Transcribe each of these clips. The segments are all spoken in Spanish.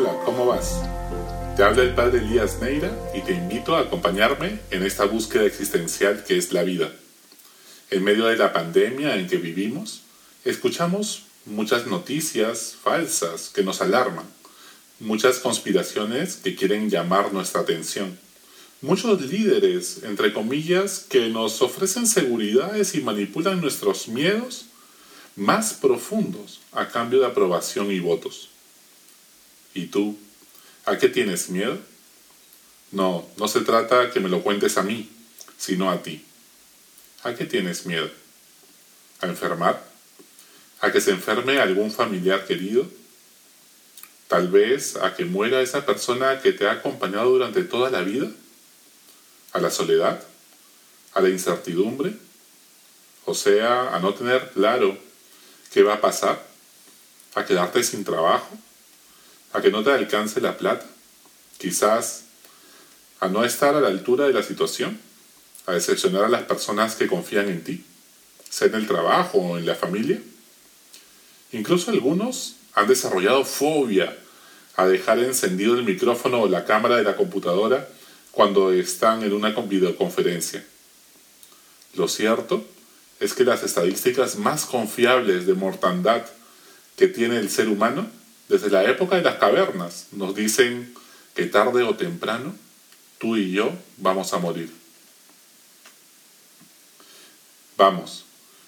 Hola, ¿cómo vas? Te habla el padre Elías Neira y te invito a acompañarme en esta búsqueda existencial que es la vida. En medio de la pandemia en que vivimos, escuchamos muchas noticias falsas que nos alarman, muchas conspiraciones que quieren llamar nuestra atención, muchos líderes, entre comillas, que nos ofrecen seguridades y manipulan nuestros miedos más profundos a cambio de aprobación y votos. ¿Y tú? ¿A qué tienes miedo? No, no se trata que me lo cuentes a mí, sino a ti. ¿A qué tienes miedo? ¿A enfermar? ¿A que se enferme algún familiar querido? Tal vez a que muera esa persona que te ha acompañado durante toda la vida? ¿A la soledad? ¿A la incertidumbre? O sea, a no tener claro qué va a pasar, a quedarte sin trabajo, a que no te alcance la plata, quizás a no estar a la altura de la situación, a decepcionar a las personas que confían en ti, sea en el trabajo o en la familia. Incluso algunos han desarrollado fobia a dejar encendido el micrófono o la cámara de la computadora cuando están en una videoconferencia. Lo cierto es que las estadísticas más confiables de mortandad que tiene el ser humano desde la época de las cavernas nos dicen que tarde o temprano tú y yo vamos a morir. Vamos,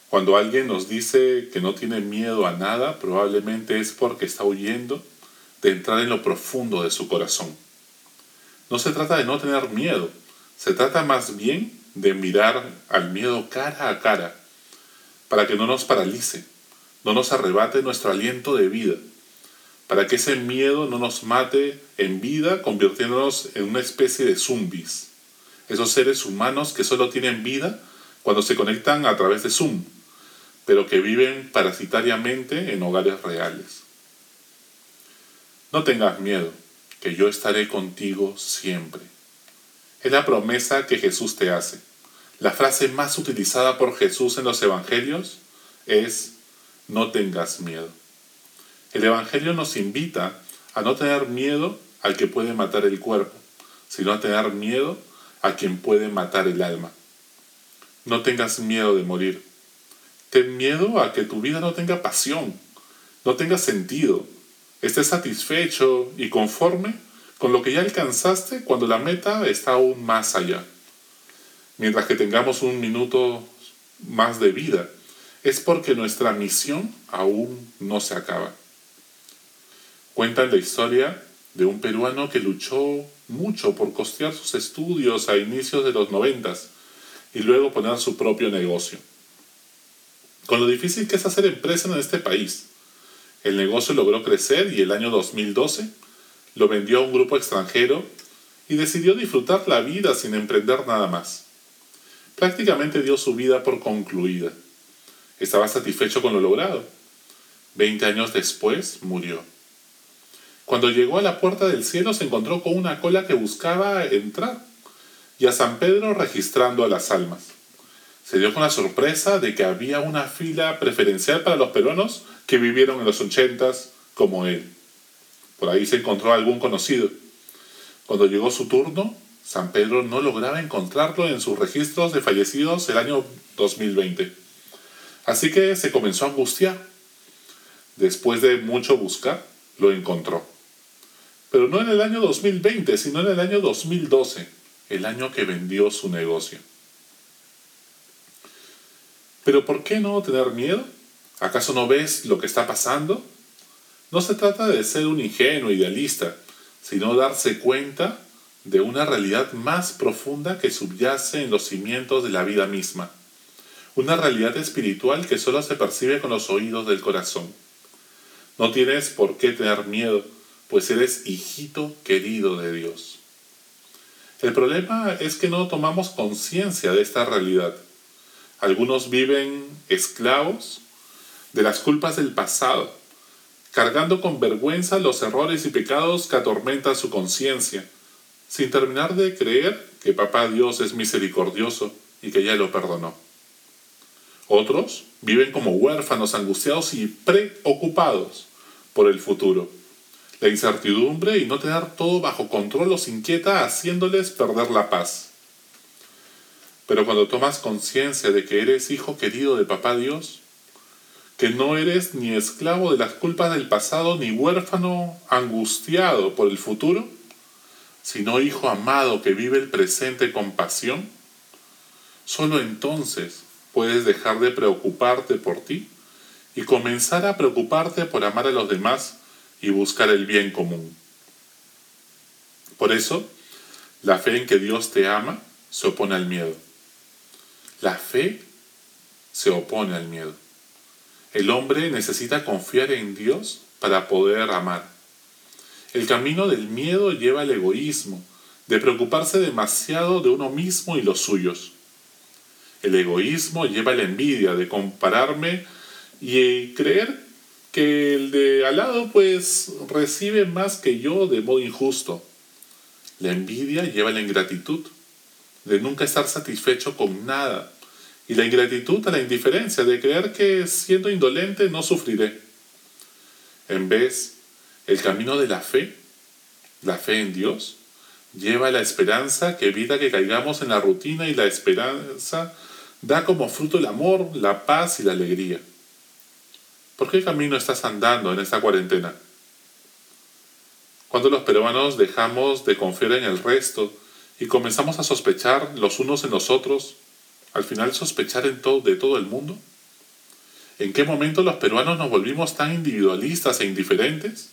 cuando alguien nos dice que no tiene miedo a nada, probablemente es porque está huyendo de entrar en lo profundo de su corazón. No se trata de no tener miedo, se trata más bien de mirar al miedo cara a cara para que no nos paralice, no nos arrebate nuestro aliento de vida, para que ese miedo no nos mate en vida convirtiéndonos en una especie de zombies, esos seres humanos que solo tienen vida cuando se conectan a través de Zoom, pero que viven parasitariamente en hogares reales. No tengas miedo, que yo estaré contigo siempre. Es la promesa que Jesús te hace. La frase más utilizada por Jesús en los Evangelios es, no tengas miedo. El Evangelio nos invita a no tener miedo al que puede matar el cuerpo, sino a tener miedo a quien puede matar el alma. No tengas miedo de morir. Ten miedo a que tu vida no tenga pasión, no tenga sentido, estés satisfecho y conforme con lo que ya alcanzaste cuando la meta está aún más allá mientras que tengamos un minuto más de vida, es porque nuestra misión aún no se acaba. Cuentan la historia de un peruano que luchó mucho por costear sus estudios a inicios de los noventas y luego poner su propio negocio. Con lo difícil que es hacer empresa en este país, el negocio logró crecer y el año 2012 lo vendió a un grupo extranjero y decidió disfrutar la vida sin emprender nada más prácticamente dio su vida por concluida. Estaba satisfecho con lo logrado. Veinte años después murió. Cuando llegó a la puerta del cielo se encontró con una cola que buscaba entrar y a San Pedro registrando a las almas. Se dio con la sorpresa de que había una fila preferencial para los peruanos que vivieron en los ochentas como él. Por ahí se encontró algún conocido. Cuando llegó su turno, San Pedro no lograba encontrarlo en sus registros de fallecidos el año 2020. Así que se comenzó a angustiar. Después de mucho buscar, lo encontró. Pero no en el año 2020, sino en el año 2012, el año que vendió su negocio. Pero ¿por qué no tener miedo? ¿Acaso no ves lo que está pasando? No se trata de ser un ingenuo idealista, sino darse cuenta de una realidad más profunda que subyace en los cimientos de la vida misma, una realidad espiritual que solo se percibe con los oídos del corazón. No tienes por qué tener miedo, pues eres hijito querido de Dios. El problema es que no tomamos conciencia de esta realidad. Algunos viven esclavos de las culpas del pasado, cargando con vergüenza los errores y pecados que atormentan su conciencia sin terminar de creer que Papá Dios es misericordioso y que ya lo perdonó. Otros viven como huérfanos angustiados y preocupados por el futuro, la incertidumbre y no tener todo bajo control los inquieta haciéndoles perder la paz. Pero cuando tomas conciencia de que eres hijo querido de Papá Dios, que no eres ni esclavo de las culpas del pasado ni huérfano angustiado por el futuro, sino hijo amado que vive el presente con pasión, solo entonces puedes dejar de preocuparte por ti y comenzar a preocuparte por amar a los demás y buscar el bien común. Por eso, la fe en que Dios te ama se opone al miedo. La fe se opone al miedo. El hombre necesita confiar en Dios para poder amar. El camino del miedo lleva al egoísmo, de preocuparse demasiado de uno mismo y los suyos. El egoísmo lleva a la envidia de compararme y creer que el de al lado pues recibe más que yo de modo injusto. La envidia lleva a la ingratitud, de nunca estar satisfecho con nada, y la ingratitud a la indiferencia, de creer que siendo indolente no sufriré. En vez, el camino de la fe, la fe en Dios, lleva a la esperanza que evita que caigamos en la rutina y la esperanza da como fruto el amor, la paz y la alegría. ¿Por qué camino estás andando en esta cuarentena? Cuando los peruanos dejamos de confiar en el resto y comenzamos a sospechar los unos en los otros, al final sospechar en todo, de todo el mundo? ¿En qué momento los peruanos nos volvimos tan individualistas e indiferentes?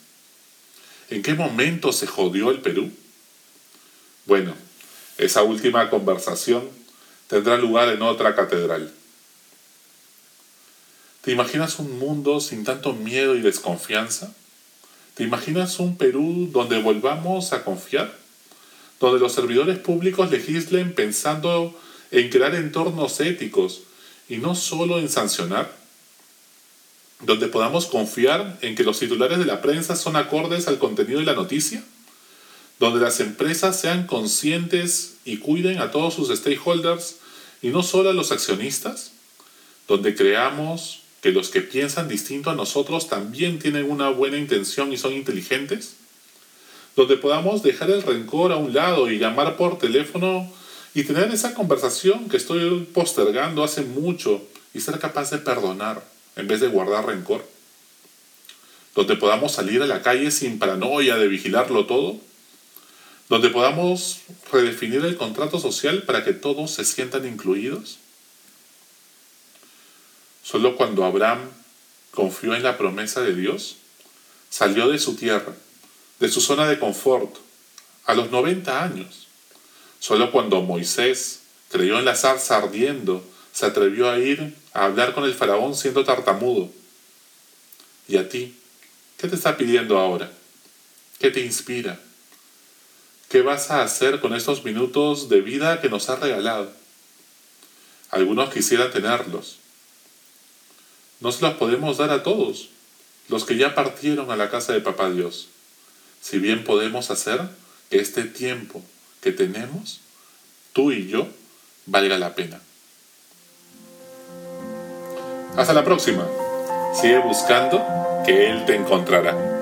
¿En qué momento se jodió el Perú? Bueno, esa última conversación tendrá lugar en otra catedral. ¿Te imaginas un mundo sin tanto miedo y desconfianza? ¿Te imaginas un Perú donde volvamos a confiar? Donde los servidores públicos legislen pensando en crear entornos éticos y no solo en sancionar? ¿Donde podamos confiar en que los titulares de la prensa son acordes al contenido de la noticia? ¿Donde las empresas sean conscientes y cuiden a todos sus stakeholders y no solo a los accionistas? ¿Donde creamos que los que piensan distinto a nosotros también tienen una buena intención y son inteligentes? Donde podamos dejar el rencor a un lado y llamar por teléfono y tener esa conversación que estoy postergando hace mucho y ser capaz de perdonar en vez de guardar rencor. Donde podamos salir a la calle sin paranoia de vigilarlo todo. Donde podamos redefinir el contrato social para que todos se sientan incluidos Solo cuando Abraham confió en la promesa de Dios, salió de su tierra, de su zona de confort, a los 90 años. Solo cuando Moisés creyó en la zarza ardiendo, se atrevió a ir a hablar con el faraón siendo tartamudo. ¿Y a ti? ¿Qué te está pidiendo ahora? ¿Qué te inspira? ¿Qué vas a hacer con estos minutos de vida que nos ha regalado? Algunos quisieran tenerlos, no se las podemos dar a todos, los que ya partieron a la casa de Papá Dios. Si bien podemos hacer que este tiempo que tenemos, tú y yo, valga la pena. Hasta la próxima. Sigue buscando que Él te encontrará.